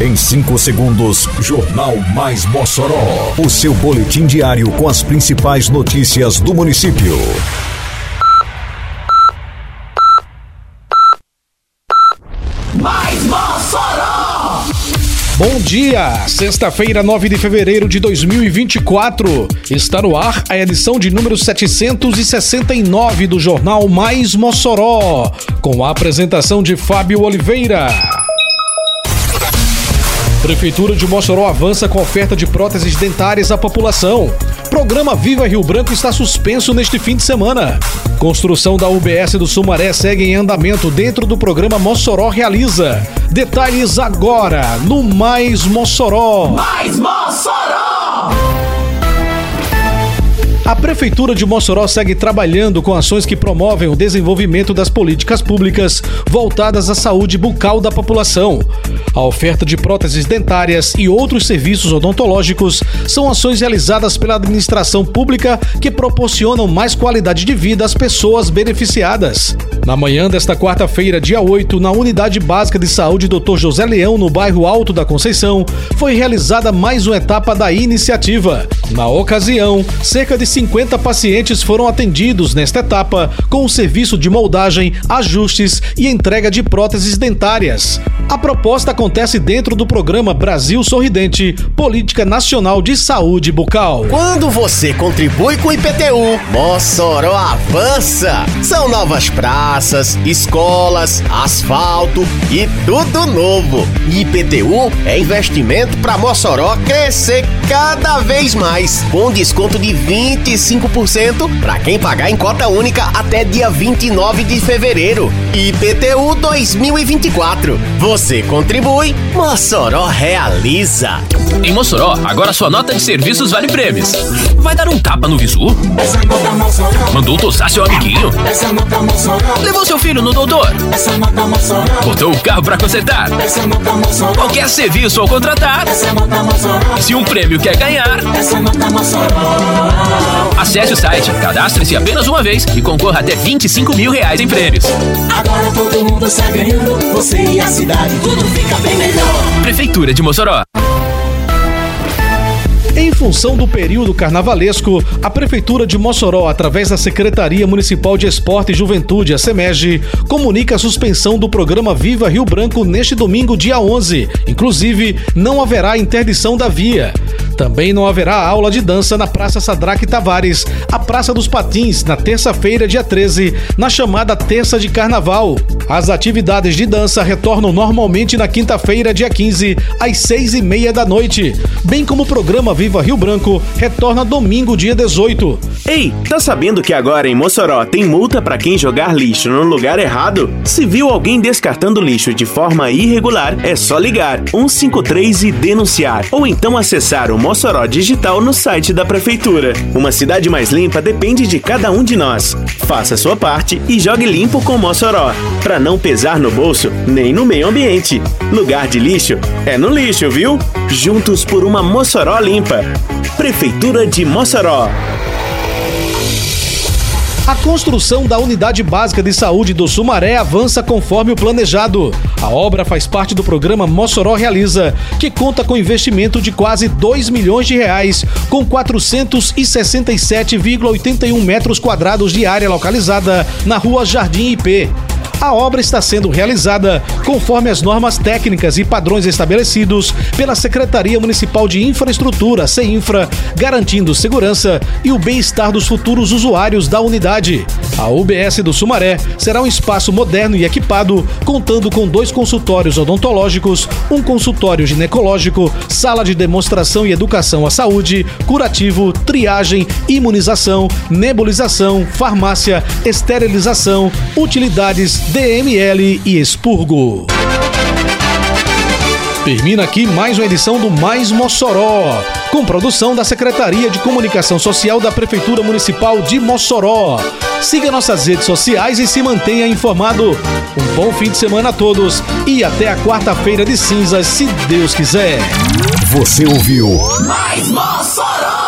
Em 5 segundos, Jornal Mais Mossoró. O seu boletim diário com as principais notícias do município. Mais Mossoró! Bom dia! Sexta-feira, 9 de fevereiro de 2024. Está no ar a edição de número 769 do Jornal Mais Mossoró, com a apresentação de Fábio Oliveira. Prefeitura de Mossoró avança com oferta de próteses dentárias à população. Programa Viva Rio Branco está suspenso neste fim de semana. Construção da UBS do Sumaré segue em andamento dentro do programa Mossoró Realiza. Detalhes agora no Mais Mossoró. Mais Mossoró! A Prefeitura de Mossoró segue trabalhando com ações que promovem o desenvolvimento das políticas públicas voltadas à saúde bucal da população. A oferta de próteses dentárias e outros serviços odontológicos são ações realizadas pela administração pública que proporcionam mais qualidade de vida às pessoas beneficiadas. Na manhã desta quarta-feira, dia 8, na Unidade Básica de Saúde Dr. José Leão, no bairro Alto da Conceição, foi realizada mais uma etapa da iniciativa. Na ocasião, cerca de 50 pacientes foram atendidos nesta etapa com o serviço de moldagem, ajustes e entrega de próteses dentárias. A proposta acontece dentro do programa Brasil Sorridente, Política Nacional de Saúde Bucal. Quando você contribui com o IPTU, Mossoró avança. São novas praças, escolas, asfalto e tudo novo. IPTU é investimento para Mossoró crescer cada vez mais, com desconto de 25% para quem pagar em cota única até dia 29 de fevereiro. IPTU 2024. Você contribui, Mossoró realiza. Em Mossoró, agora sua nota de serviços vale prêmios. Vai dar um tapa no visu? Mandou tosar seu amiguinho? Levou seu filho no doutor? Botou o carro pra consertar? Qualquer serviço ao contratar? Se um prêmio quer ganhar. Acesse o site, cadastre-se apenas uma vez e concorra até 25 mil reais em prêmios. Agora todo mundo está ganhando, você e a cidade, tudo fica bem melhor. Prefeitura de Mossoró. Em função do período carnavalesco, a Prefeitura de Mossoró, através da Secretaria Municipal de Esporte e Juventude, a SEMEG, comunica a suspensão do programa Viva Rio Branco neste domingo, dia 11. Inclusive, não haverá interdição da via. Também não haverá aula de dança na Praça Sadraque Tavares, a Praça dos Patins, na terça-feira, dia 13, na chamada Terça de Carnaval. As atividades de dança retornam normalmente na quinta-feira, dia 15, às seis e meia da noite, bem como o programa Viva Rio Branco retorna domingo, dia 18. Ei, tá sabendo que agora em Mossoró tem multa pra quem jogar lixo no lugar errado? Se viu alguém descartando lixo de forma irregular, é só ligar 153 e denunciar, ou então acessar o Mossoró Digital no site da prefeitura. Uma cidade mais limpa depende de cada um de nós. Faça sua parte e jogue limpo com Mossoró, pra não pesar no bolso nem no meio ambiente. Lugar de lixo é no lixo, viu? Juntos por uma Mossoró limpa. Prefeitura de Mossoró. A construção da Unidade Básica de Saúde do Sumaré avança conforme o planejado. A obra faz parte do programa Mossoró Realiza, que conta com investimento de quase 2 milhões de reais, com 467,81 metros quadrados de área localizada na rua Jardim IP. A obra está sendo realizada conforme as normas técnicas e padrões estabelecidos pela Secretaria Municipal de Infraestrutura, CEINFRA, garantindo segurança e o bem-estar dos futuros usuários da unidade. A UBS do Sumaré será um espaço moderno e equipado, contando com dois consultórios odontológicos, um consultório ginecológico, sala de demonstração e educação à saúde, curativo, triagem, imunização, nebulização, farmácia, esterilização, utilidades, DML e expurgo. Termina aqui mais uma edição do Mais Mossoró, com produção da Secretaria de Comunicação Social da Prefeitura Municipal de Mossoró. Siga nossas redes sociais e se mantenha informado. Um bom fim de semana a todos e até a quarta-feira de cinzas, se Deus quiser. Você ouviu Mais Mossoró!